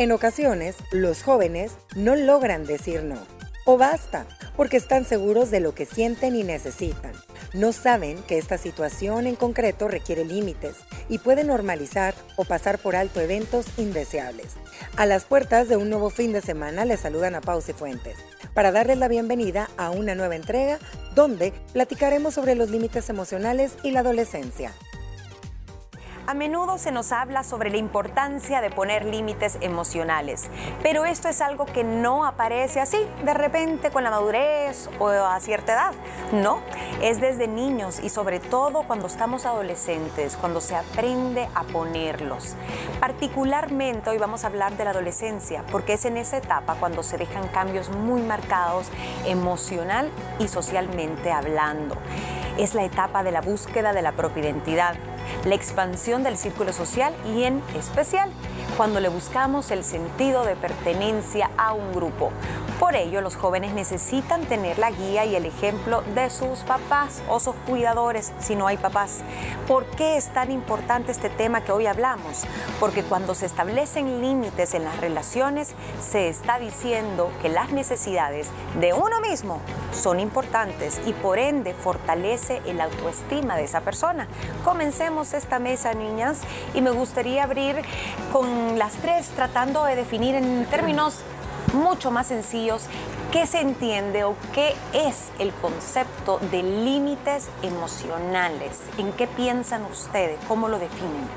En ocasiones, los jóvenes no logran decir no. O basta, porque están seguros de lo que sienten y necesitan. No saben que esta situación en concreto requiere límites y puede normalizar o pasar por alto eventos indeseables. A las puertas de un nuevo fin de semana les saludan a Pause Fuentes para darles la bienvenida a una nueva entrega donde platicaremos sobre los límites emocionales y la adolescencia. A menudo se nos habla sobre la importancia de poner límites emocionales, pero esto es algo que no aparece así, de repente con la madurez o a cierta edad. No, es desde niños y sobre todo cuando estamos adolescentes, cuando se aprende a ponerlos. Particularmente hoy vamos a hablar de la adolescencia, porque es en esa etapa cuando se dejan cambios muy marcados emocional y socialmente hablando. Es la etapa de la búsqueda de la propia identidad la expansión del círculo social y en especial cuando le buscamos el sentido de pertenencia a un grupo. Por ello, los jóvenes necesitan tener la guía y el ejemplo de sus papás o sus cuidadores si no hay papás. ¿Por qué es tan importante este tema que hoy hablamos? Porque cuando se establecen límites en las relaciones, se está diciendo que las necesidades de uno mismo son importantes y por ende fortalece el autoestima de esa persona. Comencemos esta mesa, niñas, y me gustaría abrir con las tres tratando de definir en términos mucho más sencillos qué se entiende o qué es el concepto de límites emocionales. ¿En qué piensan ustedes? ¿Cómo lo definen?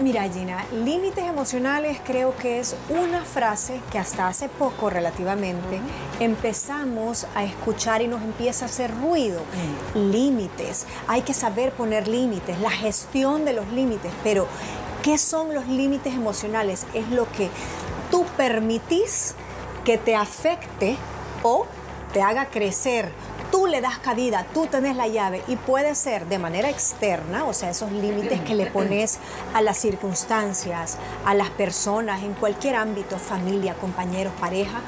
Mira, Gina, límites emocionales creo que es una frase que hasta hace poco relativamente empezamos a escuchar y nos empieza a hacer ruido. Límites, hay que saber poner límites, la gestión de los límites, pero ¿qué son los límites emocionales? Es lo que tú permitís que te afecte o te haga crecer. Tú le das cabida, tú tenés la llave y puede ser de manera externa, o sea, esos límites que le pones a las circunstancias, a las personas, en cualquier ámbito, familia, compañeros, pareja,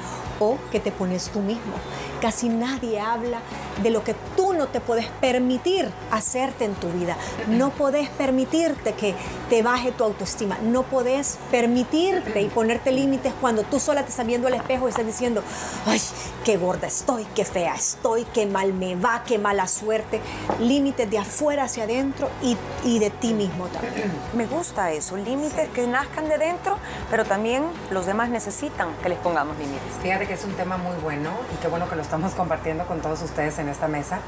que te pones tú mismo. Casi nadie habla de lo que tú no te puedes permitir hacerte en tu vida. No podés permitirte que te baje tu autoestima. No podés permitirte y ponerte límites cuando tú sola te estás viendo al espejo y estás diciendo, ay, qué gorda estoy, qué fea estoy, qué mal me va, qué mala suerte. Límites de afuera hacia adentro y, y de ti mismo también. Me gusta eso, límites que nazcan de dentro, pero también los demás necesitan que les pongamos límites. Fíjate que es un tema muy bueno y qué bueno que lo estamos compartiendo con todos ustedes en esta mesa.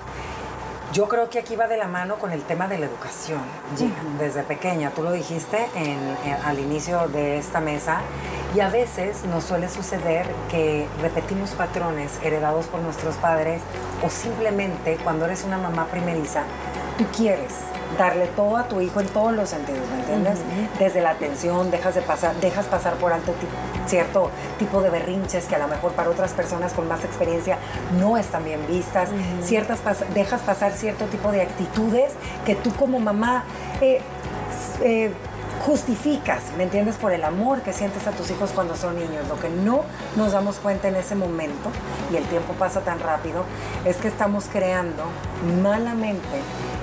Yo creo que aquí va de la mano con el tema de la educación, Gina, desde pequeña. Tú lo dijiste en, en- al inicio de esta mesa y a veces nos suele suceder que repetimos patrones heredados por nuestros padres o simplemente cuando eres una mamá primeriza, tú quieres darle todo a tu hijo en todos los sentidos, ¿me entiendes? Desde la atención, dejas de pasar, dejas pasar por alto cierto tipo de berrinches que a lo mejor para otras personas con más experiencia no están bien vistas, ciertas pas- dejas pasar cierto tipo de actitudes que tú como mamá eh, eh, justificas, ¿me entiendes? Por el amor que sientes a tus hijos cuando son niños. Lo que no nos damos cuenta en ese momento, y el tiempo pasa tan rápido, es que estamos creando malamente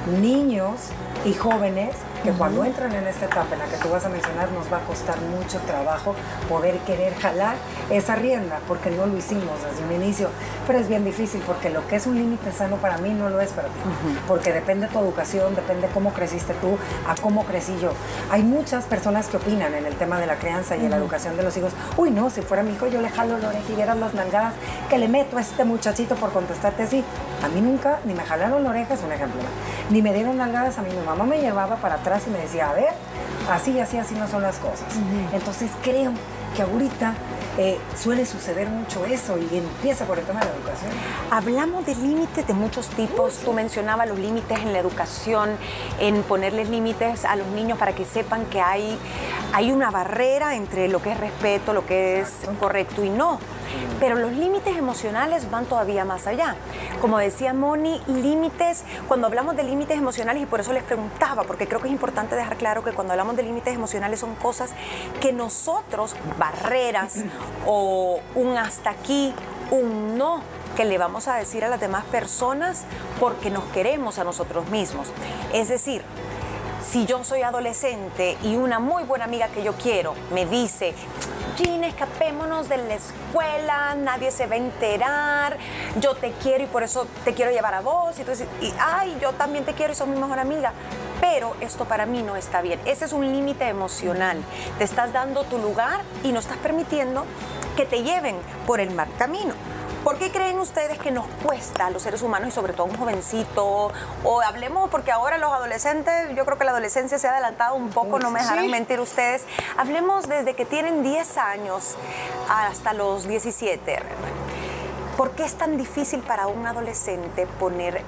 niños y jóvenes que cuando entran en esta etapa en la que tú vas a mencionar nos va a costar mucho trabajo poder querer jalar esa rienda porque no lo hicimos desde un inicio. Pero es bien difícil porque lo que es un límite sano para mí no lo es para ti. Porque depende tu educación, depende cómo creciste tú, a cómo crecí yo. Hay muchas personas que opinan en el tema de la crianza y de la educación de los hijos. Uy, no, si fuera mi hijo yo le jalo la vieras las nalgadas que le meto a este muchachito por contestarte así. A mí nunca ni me jalaron la oreja, es un ejemplo, ni me dieron nalgadas a mí. Mi mamá me llevaba para atrás y me decía, a ver, así, así, así no son las cosas. Entonces creo que ahorita eh, suele suceder mucho eso y empieza por el tema de la educación. Hablamos de límites de muchos tipos. Tú mencionabas los límites en la educación, en ponerles límites a los niños para que sepan que hay, hay una barrera entre lo que es respeto, lo que es correcto y no. Pero los límites emocionales van todavía más allá. Como decía Moni, límites, cuando hablamos de límites emocionales, y por eso les preguntaba, porque creo que es importante dejar claro que cuando hablamos de límites emocionales son cosas que nosotros, barreras o un hasta aquí, un no, que le vamos a decir a las demás personas porque nos queremos a nosotros mismos. Es decir, si yo soy adolescente y una muy buena amiga que yo quiero me dice, Gina, escapémonos de la escuela, nadie se va a enterar, yo te quiero y por eso te quiero llevar a vos. Y tú dices, y, ay, yo también te quiero y soy mi mejor amiga. Pero esto para mí no está bien. Ese es un límite emocional. Te estás dando tu lugar y no estás permitiendo que te lleven por el mal camino. ¿Por qué creen ustedes que nos cuesta a los seres humanos y sobre todo a un jovencito? O hablemos, porque ahora los adolescentes, yo creo que la adolescencia se ha adelantado un poco, no me dejarán mentir ustedes. Hablemos desde que tienen 10 años hasta los 17. ¿Por qué es tan difícil para un adolescente poner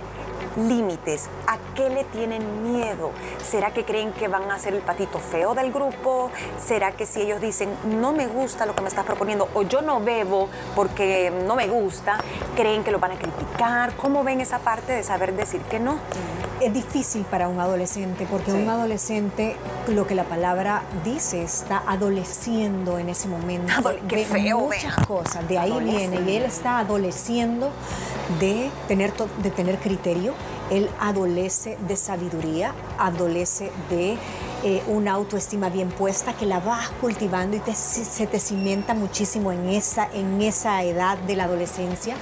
límites. ¿A qué le tienen miedo? ¿Será que creen que van a ser el patito feo del grupo? ¿Será que si ellos dicen, no me gusta lo que me estás proponiendo o yo no bebo porque no me gusta, creen que lo van a criticar? ¿Cómo ven esa parte de saber decir que no? Es difícil para un adolescente porque un adolescente, lo que la palabra dice, está adoleciendo en ese momento. qué feo, muchas cosas. De ahí viene y él está adoleciendo de tener, de tener criterio, él adolece de sabiduría, adolece de eh, una autoestima bien puesta que la vas cultivando y se te cimenta muchísimo en esa, en esa edad de la adolescencia.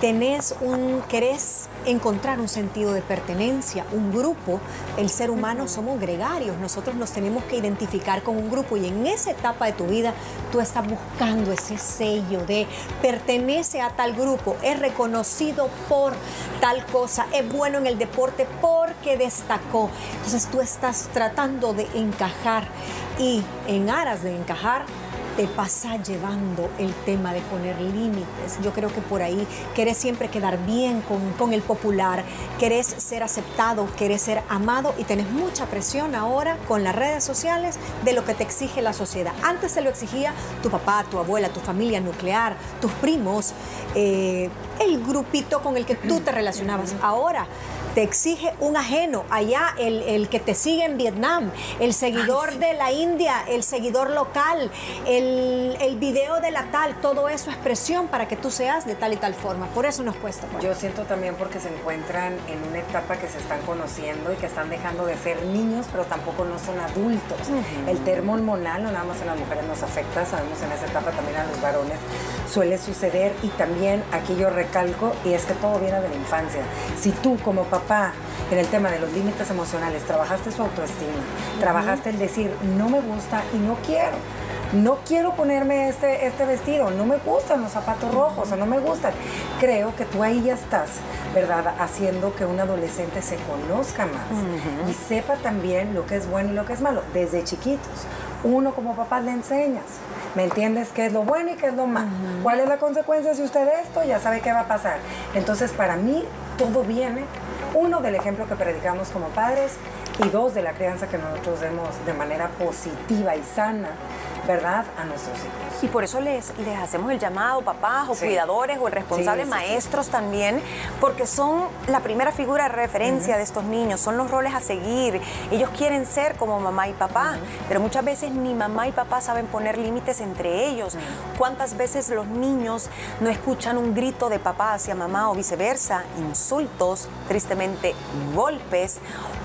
Tenés un, querés encontrar un sentido de pertenencia, un grupo. El ser humano somos gregarios, nosotros nos tenemos que identificar con un grupo y en esa etapa de tu vida tú estás buscando ese sello de pertenece a tal grupo, es reconocido por tal cosa, es bueno en el deporte porque destacó. Entonces tú estás tratando de encajar y en aras de encajar te pasa llevando el tema de poner límites. Yo creo que por ahí querés siempre quedar bien con, con, el popular, querés ser aceptado, querés ser amado y tenés mucha presión ahora con las redes sociales de lo que te exige la sociedad. Antes se lo exigía tu papá, tu abuela, tu familia nuclear, tus primos, eh, el grupito con el que tú te relacionabas. Ahora te exige un ajeno, allá el, que te sigue en Vietnam, el seguidor de la India, el seguidor local, el, el, video de la tal, todo eso es presión para que tú seas de tal y tal forma. Por eso nos cuesta. Pues. Yo siento también porque se encuentran en una etapa que se están conociendo y que están dejando de ser niños, pero tampoco no son adultos. El termo hormonal, no nada más en las mujeres nos afecta, sabemos en esa etapa también a los varones suele suceder y también aquí yo recalco y es que todo viene de la infancia. Si tú como papá papá en el tema de los límites emocionales, trabajaste su autoestima, trabajaste el decir, no me gusta y no quiero. No quiero ponerme este, este vestido, no me gustan los zapatos rojos o no me gustan. Creo que tú ahí ya estás, ¿verdad? Haciendo que un adolescente se conozca más y sepa también lo que es bueno y lo que es malo desde chiquitos. Uno como papá le enseñas. ¿Me entiendes qué es lo bueno y qué es lo malo? ¿Cuál es la consecuencia si usted esto? Ya sabe qué va a pasar. Entonces, para mí, todo viene uno, del ejemplo que predicamos como padres y dos, de la crianza que nosotros demos de manera positiva y sana ¿verdad?, a nuestros hijos. Y por eso les, les hacemos el llamado, papás o cuidadores o el responsable, maestros también, porque son la primera figura de referencia de estos niños, son los roles a seguir. Ellos quieren ser como mamá y papá, pero muchas veces ni mamá y papá saben poner límites entre ellos. ¿Cuántas veces los niños no escuchan un grito de papá hacia mamá o viceversa? Insultos, tristemente golpes,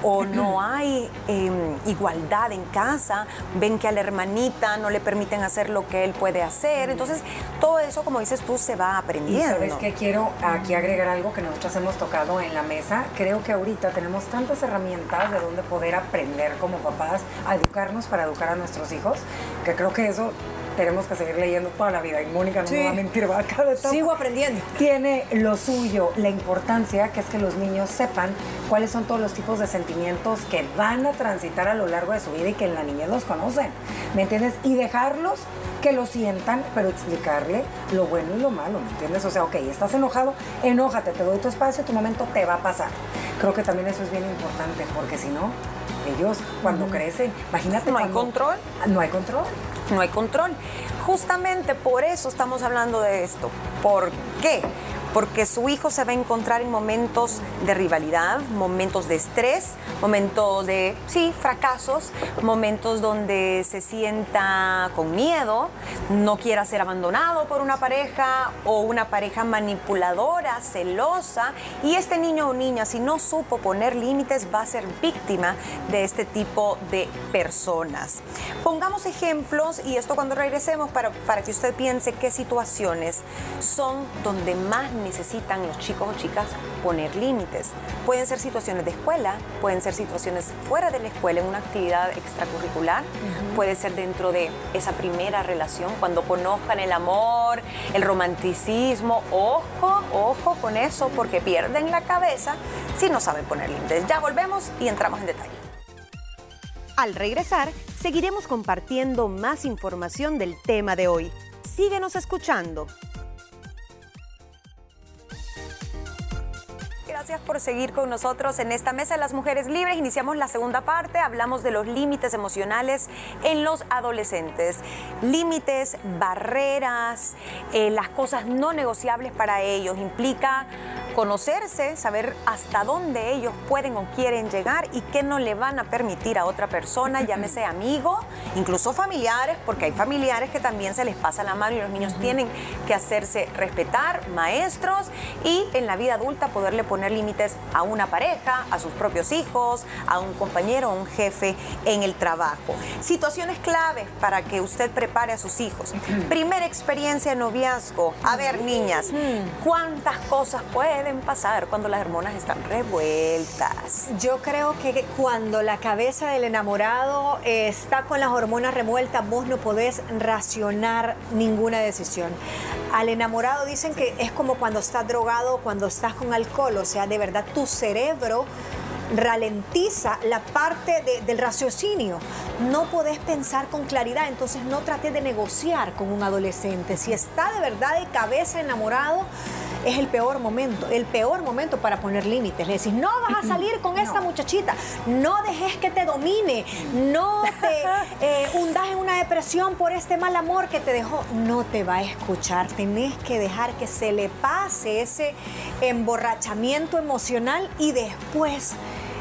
o no hay em, igualdad en casa, ven que a la hermanita no no le permiten hacer lo que él puede hacer. Entonces, todo eso, como dices tú, se va aprendiendo. Y sabes que quiero aquí agregar algo que nosotros hemos tocado en la mesa. Creo que ahorita tenemos tantas herramientas de donde poder aprender como papás a educarnos para educar a nuestros hijos, que creo que eso tenemos que seguir leyendo toda la vida. Y Mónica no me va a mentir, va a cada etapa. Sigo aprendiendo. Tiene lo suyo, la importancia que es que los niños sepan cuáles son todos los tipos de sentimientos que van a transitar a lo largo de su vida y que en la niñez los conocen. ¿Me entiendes? Y dejarlos que lo sientan, pero explicarle lo bueno y lo malo, ¿me entiendes? O sea, ok, estás enojado, enójate, te doy tu espacio, tu momento te va a pasar. Creo que también eso es bien importante, porque si no, ellos cuando crecen, imagínate. No hay control. No hay control. No hay control. Justamente por eso estamos hablando de esto. ¿Por qué? Porque su hijo se va a encontrar en momentos de rivalidad, momentos de estrés, momentos de, sí, fracasos, momentos donde se sienta con miedo, no quiera ser abandonado por una pareja o una pareja manipuladora, celosa, y este niño o niña, si no supo poner límites, va a ser víctima de este tipo de personas. Pongamos ejemplos, y esto cuando regresemos, para, para que usted piense qué situaciones son donde más necesitan los chicos o chicas poner límites. Pueden ser situaciones de escuela, pueden ser situaciones fuera de la escuela, en una actividad extracurricular, puede ser dentro de esa primera relación, cuando conozcan el amor, el romanticismo. Ojo, ojo con eso, porque pierden la cabeza si no saben poner límites. Ya volvemos y entramos en detalle. Al regresar, seguiremos compartiendo más información del tema de hoy. Síguenos escuchando. Gracias por seguir con nosotros en esta mesa de las mujeres libres. Iniciamos la segunda parte, hablamos de los límites emocionales en los adolescentes. Límites, barreras, eh, las cosas no negociables para ellos. Implica conocerse, saber hasta dónde ellos pueden o quieren llegar y qué no le van a permitir a otra persona, llámese amigo, incluso familiares, porque hay familiares que también se les pasa la mano y los niños tienen que hacerse respetar, maestros y en la vida adulta poderle poner límites a una pareja, a sus propios hijos, a un compañero o un jefe en el trabajo. Situaciones claves para que usted prepare a sus hijos. Primera experiencia de noviazgo. A ver, niñas, ¿cuántas cosas pueden pasar cuando las hormonas están revueltas? Yo creo que cuando la cabeza del enamorado está con las hormonas revueltas, vos no podés racionar ninguna decisión. Al enamorado dicen que es como cuando estás drogado cuando estás con alcohol, o sea, de verdad tu cerebro ralentiza la parte de- del raciocinio. No podés pensar con claridad, entonces no trates de negociar con un adolescente. Si está de verdad de cabeza enamorado, es el peor momento, el peor momento para poner límites. Le decís, no vas a salir con esta muchachita, no dejes que te domine, no te eh, hundas en una depresión por este mal amor que te dejó. No te va a escuchar, tenés que dejar que se le pase ese emborrachamiento emocional y después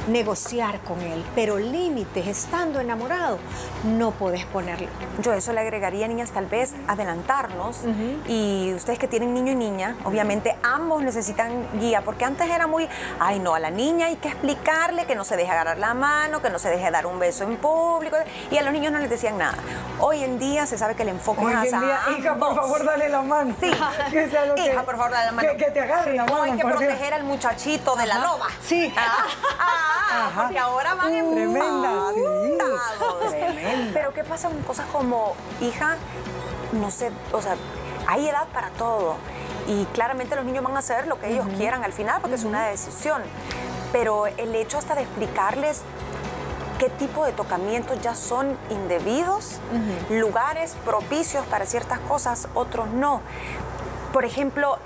negociar con él. Pero límites, estando enamorado, no podés ponerlo. Yo eso le agregaría, niñas, tal vez adelantarnos. Y ustedes que tienen niño y niña, obviamente ambos necesitan guía, porque antes era muy, ay no, a la niña hay que explicarle que no se deje agarrar la mano, que no se deje dar un beso en público, y a los niños no les decían nada. Hoy en día se sabe que el enfoque Hoy es en día, hija, por favor, dale la mano. Sí, Que sea lo que- hija, por favor, dale la mano. Que, que te agarre la mano. No, hay que Dios. proteger al muchachito de la loba. Sí. Ah, ah, Ajá. porque ahora van Uh, tremenda, sí. Tremenda. Pero ¿qué pasa con cosas como, hija, no sé, o sea, hay edad para todo. Y claramente los niños van a hacer lo que ellos quieran al final, porque es una decisión. Pero el hecho hasta de explicarles qué tipo de tocamientos ya son indebidos, lugares propicios para ciertas cosas, otros no. Por ejemplo,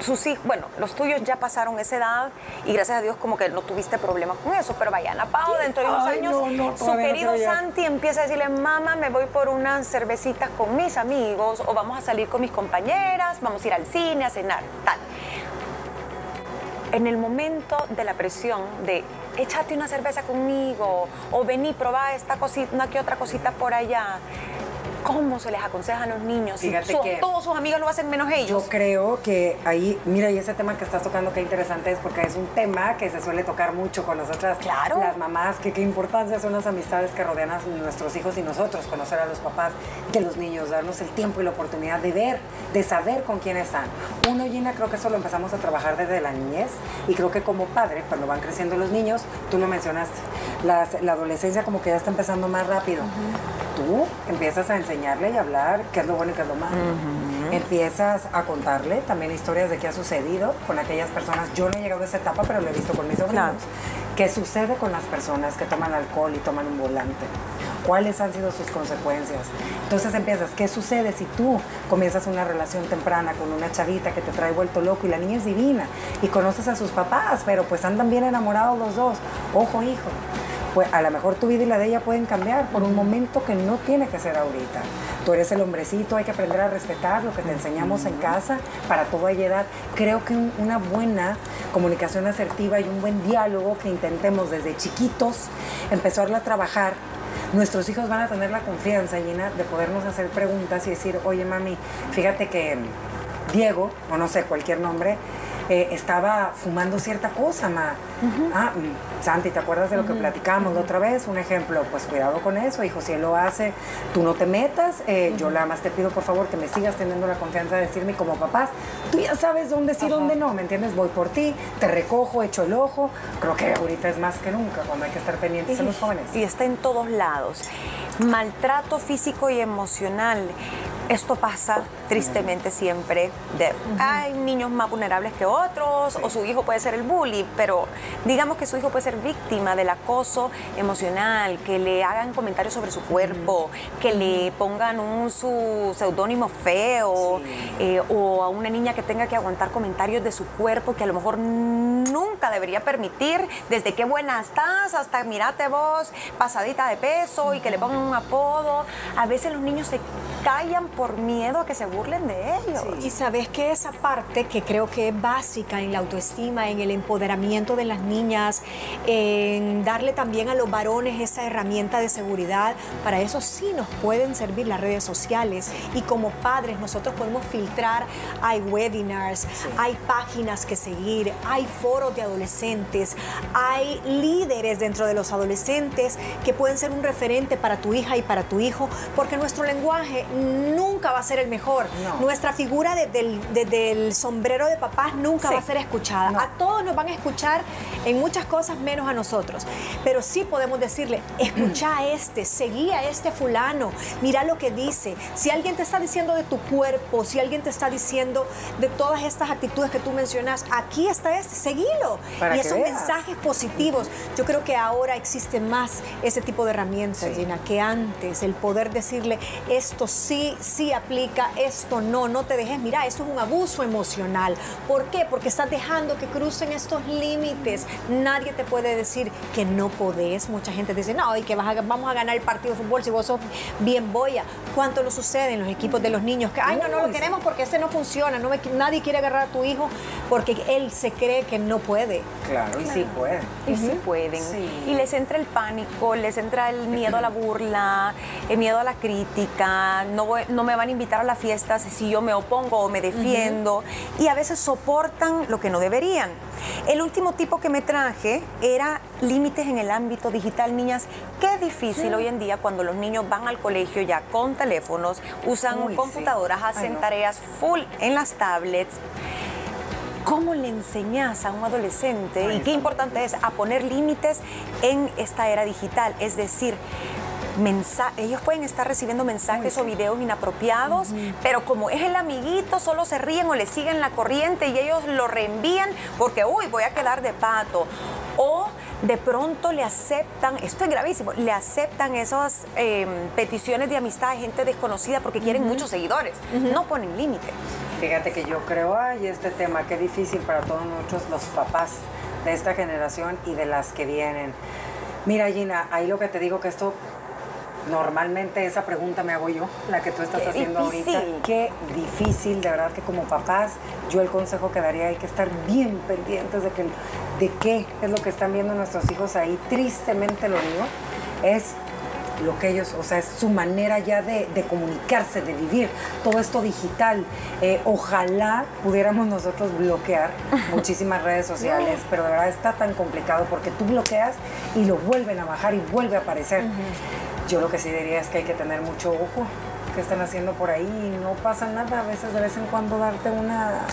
sus hijos, bueno, los tuyos ya pasaron esa edad y gracias a Dios como que no tuviste problemas con eso, pero vayan a Pau, dentro de unos Ay, años, no, no, su no querido. Santi empieza a decirle, mamá, me voy por unas cervecitas con mis amigos o vamos a salir con mis compañeras, vamos a ir al cine, a cenar, tal. En el momento de la presión de échate una cerveza conmigo o vení, probá esta cosita, una que otra cosita por allá. ¿Cómo se les aconseja a los niños? Fíjate que- todos sus amigos lo hacen menos ellos. Yo creo que ahí, mira, y ese tema que estás tocando, qué interesante es, porque es un tema que se suele tocar mucho con nosotras, Claro. las mamás, que qué importancia son las amistades que rodean a nuestros hijos y nosotros, conocer a los papás de los niños, darnos el tiempo y la oportunidad de ver, de saber con quién están. Uno, Gina, creo que eso lo empezamos a trabajar desde la niñez y creo que como padre, cuando van creciendo los niños, tú lo mencionaste, las- la adolescencia como que ya está empezando más rápido. Tú empiezas a enseñarle y hablar qué es lo bueno y qué es lo malo. Empiezas a contarle también historias de qué ha sucedido con aquellas personas. Yo no he llegado a esa etapa, pero lo he visto con mis sobrinos. Claro. ¿Qué sucede con las personas que toman alcohol y toman un volante? ¿Cuáles han sido sus consecuencias? Entonces empiezas, ¿qué sucede si tú comienzas una relación temprana con una chavita que te trae vuelto loco y la niña es divina y conoces a sus papás, pero pues andan bien enamorados los dos? Ojo, hijo. Pues a lo mejor tu vida y la de ella pueden cambiar por un momento que no tiene que ser ahorita. Tú eres el hombrecito, hay que aprender a respetar lo que te enseñamos en casa para toda edad. Creo que una buena comunicación asertiva y un buen diálogo que intentemos desde chiquitos empezarlo a trabajar nuestros hijos van a tener la confianza llena de podernos hacer preguntas y decir, oye mami, fíjate que Diego, o no sé, cualquier nombre, eh, estaba fumando cierta cosa, ma. Ah, mm, Santi, ¿te acuerdas de lo que platicamos la otra vez? Un ejemplo, pues cuidado con eso, hijo, si él lo hace, tú no te metas, eh, yo nada más te pido por favor que me sigas teniendo la confianza de decirme como papás, tú ya sabes dónde sí, dónde no, ¿me entiendes? Voy por ti, te recojo, echo el ojo, creo que ahorita es más que nunca cuando hay que estar pendientes de los jóvenes. Y está en todos lados. Maltrato físico y emocional esto pasa tristemente siempre. De, Hay niños más vulnerables que otros, o su hijo puede ser el bully, pero digamos que su hijo puede ser víctima del acoso emocional, que le hagan comentarios sobre su cuerpo, que le pongan un su seudónimo feo, eh, o a una niña que tenga que aguantar comentarios de su cuerpo que a lo mejor nunca debería permitir, desde qué buena estás hasta mirate vos, pasadita de peso, y que le pongan un apodo. A veces los niños se callan por miedo a que se burlen de ellos. Y sabes que esa parte que creo que es básica en la autoestima, en el empoderamiento de las niñas, en darle también a los varones esa herramienta de seguridad, para eso sí nos pueden servir las redes sociales y como padres nosotros podemos filtrar, hay webinars, hay páginas que seguir, hay de adolescentes, hay líderes dentro de los adolescentes que pueden ser un referente para tu hija y para tu hijo, porque nuestro lenguaje nunca va a ser el mejor. Nuestra figura desde el sombrero de papás nunca va a ser escuchada. A todos nos van a escuchar en muchas cosas menos a nosotros. Pero sí podemos decirle, escucha a este, seguí a este fulano, mira lo que dice. Si alguien te está diciendo de tu cuerpo, si alguien te está diciendo de todas estas actitudes que tú mencionas, aquí está este, seguilo. y esos mensajes positivos. Yo creo que ahora existe más ese tipo de herramientas, Gina, que antes, el poder decirle esto sí, sí aplica, esto no, no te dejes, mira, esto es un abuso emocional. ¿Por qué? Porque estás dejando que crucen estos límites. Nadie te puede decir que no podés. Mucha gente dice, no, y que vas vamos a ganar el partido de fútbol si vos sos bien boya. ¿Cuánto lo sucede en los equipos de los niños? Que, ay, no, no lo queremos porque ese no funciona. No nadie quiere agarrar a tu hijo porque él se cree que no puede. Claro, y sí puede. Y sí pueden. Y les entra el pánico, les entra el miedo a la burla, el miedo a la crítica, no, no me van a invitar a las fiestas si yo me opongo o me defiendo, y a veces soportan lo que no deberían. El último tipo que me traje era límites en el ámbito digital. Niñas, qué difícil hoy en día cuando los niños van al colegio ya con teléfonos, usan computadoras, hacen tareas full en las tablets. ¿Cómo le enseñas a un adolescente, y qué importante es, a poner límites en esta era digital? Es decir, ellos pueden estar recibiendo mensajes o videos inapropiados, pero como es el amiguito, solo se ríen o le siguen la corriente y ellos lo reenvían porque, uy, voy a quedar de pato. O de pronto le aceptan, esto es gravísimo, le aceptan esas em, peticiones de amistad de gente desconocida porque quieren muchos seguidores. No ponen límite. Fíjate que yo creo, ay, este tema, qué difícil para todos nosotros los papás de esta generación y de las que vienen. Mira, Gina, ahí lo que te digo que esto Normalmente esa pregunta me hago yo, la que tú estás haciendo ahorita. Qué difícil, de verdad que como papás, yo el consejo que daría hay que estar bien pendientes de, que, de qué es lo que están viendo nuestros hijos ahí. Tristemente lo digo, es lo que ellos, o sea, es su manera ya de, comunicarse, de vivir, todo esto digital. Eh, ojalá pudiéramos nosotros bloquear muchísimas redes sociales, pero de verdad está tan complicado porque tú bloqueas y lo vuelven a bajar y vuelve a aparecer. Yo lo que sí diría es que hay que tener mucho ojo que están haciendo por ahí no pasa nada. A veces de vez en cuando darte una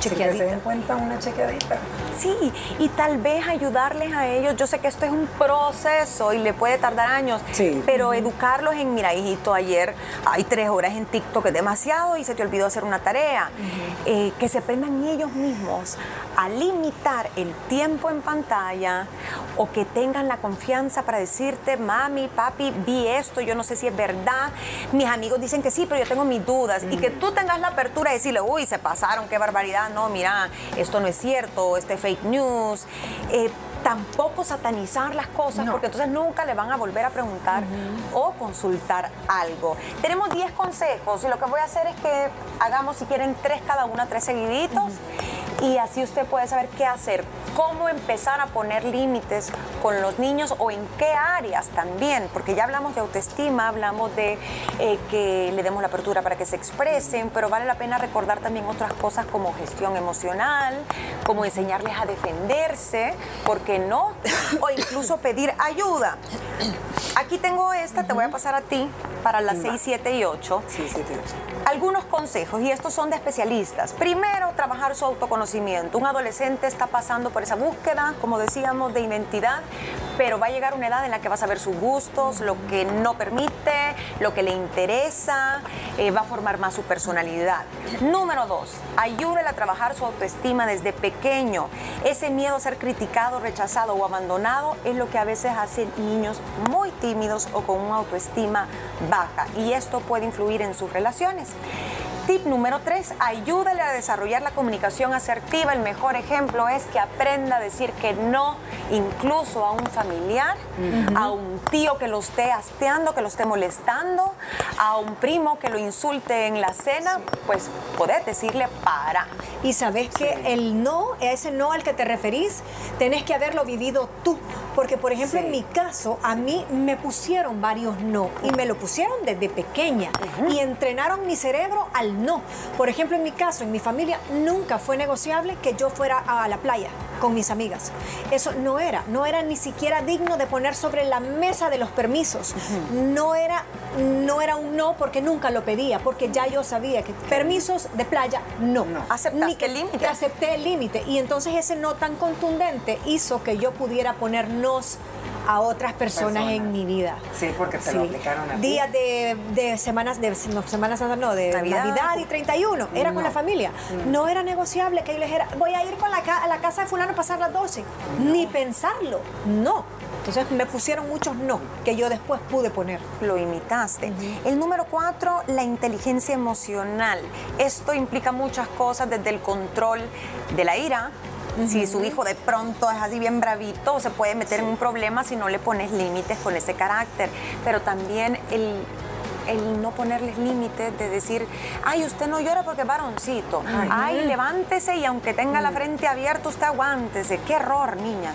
chequeadita. se den cuenta una chequeadita. Sí, y tal vez ayudarles a ellos. Yo sé que esto es un proceso y le puede tardar años, sí. pero educarlos en, mira, hijito, ayer hay tres horas en TikTok, es demasiado y se te olvidó hacer una tarea. Eh, que se aprendan ellos mismos a limitar el tiempo en pantalla o que tengan la confianza para decirte, mami, papi, vi esto, yo no sé si es verdad. Mis amigos dicen que sí, pero yo tengo mis dudas. Y que tú tengas la apertura de decirle, uy, se pasaron, qué barbaridad no, mira, esto no es cierto, este fake news. Eh, tampoco satanizar las cosas, porque entonces nunca le van a volver a preguntar o consultar algo. Tenemos 10 consejos y lo que voy a hacer es que hagamos, si quieren, tres cada una, tres seguiditos y así usted puede saber qué hacer, cómo empezar a poner límites con los niños o en qué áreas también, porque ya hablamos de autoestima, hablamos de eh, que le demos la apertura para que se expresen, pero vale la pena recordar también otras cosas como gestión emocional, como enseñarles a defenderse, ¿por qué no? O incluso pedir ayuda. Aquí tengo esta, te voy a pasar a ti para las 6, 7 y 8. Sí, 7 y 8. Algunos consejos, y estos son de especialistas. Primero, trabajar su autoconocimiento. Un adolescente está pasando por esa búsqueda, como decíamos, de identidad, pero va a llegar una edad en la que va a saber sus gustos, lo que no permite, lo que le interesa, eh, va a formar más su personalidad. Número dos, ayúdele a trabajar su autoestima desde pequeño. Ese miedo a ser criticado, rechazado o abandonado es lo que a veces hace niños muy tímidos o con una autoestima baja y esto puede influir en sus relaciones. Tip número tres, ayúdale a desarrollar la comunicación asertiva. El mejor ejemplo es que aprenda a decir que no, incluso a un familiar, a un tío que lo esté hasteando, que lo esté molestando, a un primo que lo insulte en la cena, pues poder decirle para. Y sabes que el no, ese no al que te referís, tenés que haberlo vivido tú. Porque, por ejemplo, en mi caso, a mí me pusieron varios no y me lo pusieron desde pequeña y entrenaron mi cerebro al no. Por ejemplo, en mi caso, en mi familia, nunca fue negociable que yo fuera a la playa con mis amigas. Eso no era, no era ni siquiera digno de poner sobre la mesa de los permisos. No era, no era un no porque nunca lo pedía, porque ya yo sabía que permisos de playa, no. no. Aceptaste el límite. Acepté el límite. Y entonces ese no tan contundente hizo que yo pudiera poner nos a otras personas en mi vida. Sí, porque te lo aplicaron a. Días de, semanas, de no, semanas no, de Navidad, y 31. Era con la familia. No era negociable que yo les dijera, voy a ir con la, a la casa de fulano a pasar las 12. Ni pensarlo. No. Entonces me pusieron muchos no que yo después pude poner. Lo imitaste. El número cuatro, la inteligencia emocional. Esto implica muchas cosas, desde el control de la ira, si su hijo de pronto es así bien bravito, se puede meter en un problema si no le pones límites con ese carácter. Pero también el, el no ponerles límites de decir, ay, usted no llora porque es varoncito. Ay, levántese y aunque tenga la frente abierta, usted aguántese. Qué error, niñas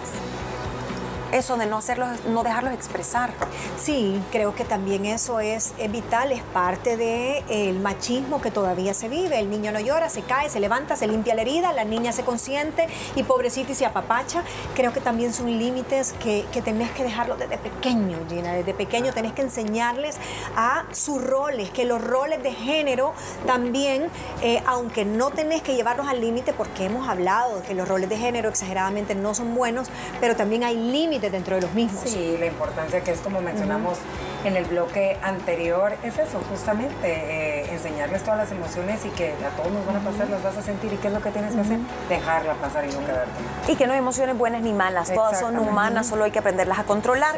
eso de no hacerlos, no dejarlos expresar. Sí, creo que también eso es, vital, es parte del machismo que todavía se vive. El niño no llora, se cae, se levanta, se limpia la herida, la niña se consiente y pobrecita y se apapacha. Creo que también son límites que, que tenés que dejarlo desde pequeño, Gina. Desde pequeño tenés que enseñarles a sus roles, que los roles de género también, eh, aunque no tenés que llevarlos al límite, porque hemos hablado de que los roles de género exageradamente no son buenos, pero también hay límites dentro de los mismos. Sí, la importancia que es como mencionamos en el bloque anterior es eso, justamente, eh, enseñarles todas las emociones y que a todos nos van a pasar, las vas a sentir y qué es lo que tienes que hacer, dejarla pasar y no quedarte. Y que no hay emociones buenas ni malas, todas son humanas, solo hay que aprenderlas a controlar.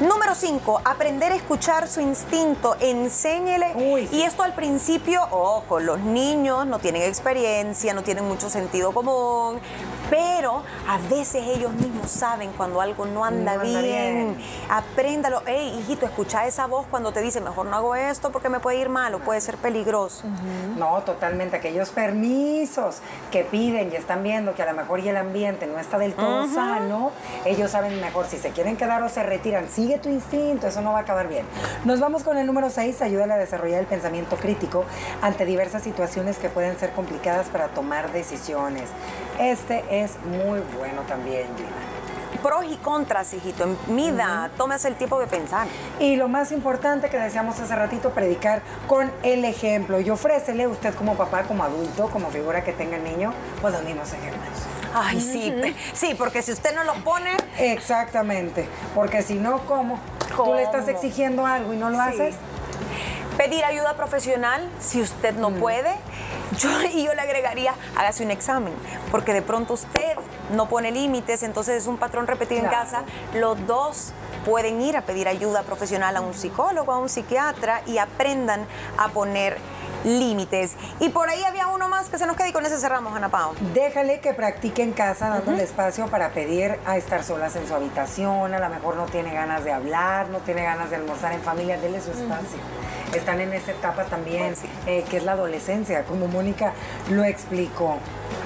Número 5, aprender a escuchar su instinto, enséñele. Y esto al principio, ojo, los niños no tienen experiencia, no tienen mucho sentido común, pero a veces ellos mismos saben cuando algo no anda, bien. Apréndalo. Hey, hijito, escucha esa voz cuando te dice, mejor no hago esto porque me puede ir mal o puede ser peligroso. No, totalmente. Aquellos permisos que piden y están viendo que a lo mejor y el ambiente no está del todo sano, ellos saben mejor si se quieren quedar o se retiran. Sigue tu instinto, eso no va a acabar bien. Nos vamos con el número 6, ayúdale a desarrollar el pensamiento crítico ante diversas situaciones que pueden ser complicadas para tomar decisiones. Este es muy bueno también, Gina pros y contras, hijito. Mida, tomes el tiempo de pensar. Y lo más importante que decíamos hace ratito, predicar con el ejemplo. Y ofrécele usted como papá, como adulto, como figura que tenga el niño, pues los mismos ejemplos. Ay, sí, sí, porque si usted no los pone... Exactamente, porque si no, ¿cómo? ¿Cómo? Tú le estás exigiendo algo y no lo haces. Pedir ayuda profesional si usted no puede. Yo, y yo le agregaría, hágase un examen, porque de pronto usted no pone límites, entonces es un patrón repetido en casa. Los dos pueden ir a pedir ayuda profesional a un psicólogo, a un psiquiatra y aprendan a poner límites. Y por ahí había uno más que se nos quedó y con ese cerramos, Ana Pao. Déjale que practique en casa dándole espacio para pedir a estar solas en su habitación, a lo mejor no tiene ganas de hablar, no tiene ganas de almorzar en familia, déle su espacio. Están en esa etapa también, eh, que es la adolescencia, como Mónica lo explicó.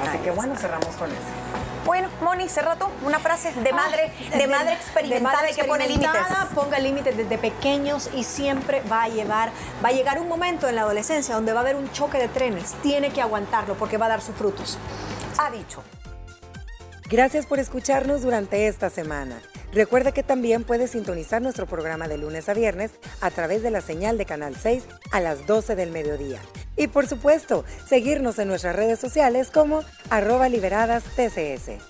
Así que bueno, cerramos con eso. Bueno, Moni, cerra tú una frase de madre, de, madre experimentada y que pone límites. Ponga límites desde pequeños y siempre va a llevar, va a llegar un momento en la adolescencia donde va a haber un choque de trenes. Tiene que aguantarlo porque va a dar sus frutos. Ha dicho. Gracias por escucharnos durante esta semana. Recuerda que también puedes sintonizar nuestro programa de lunes a viernes a través de la señal de Canal 6 a las 12 del mediodía. Y por supuesto, seguirnos en nuestras redes sociales como arroba liberadas TCS.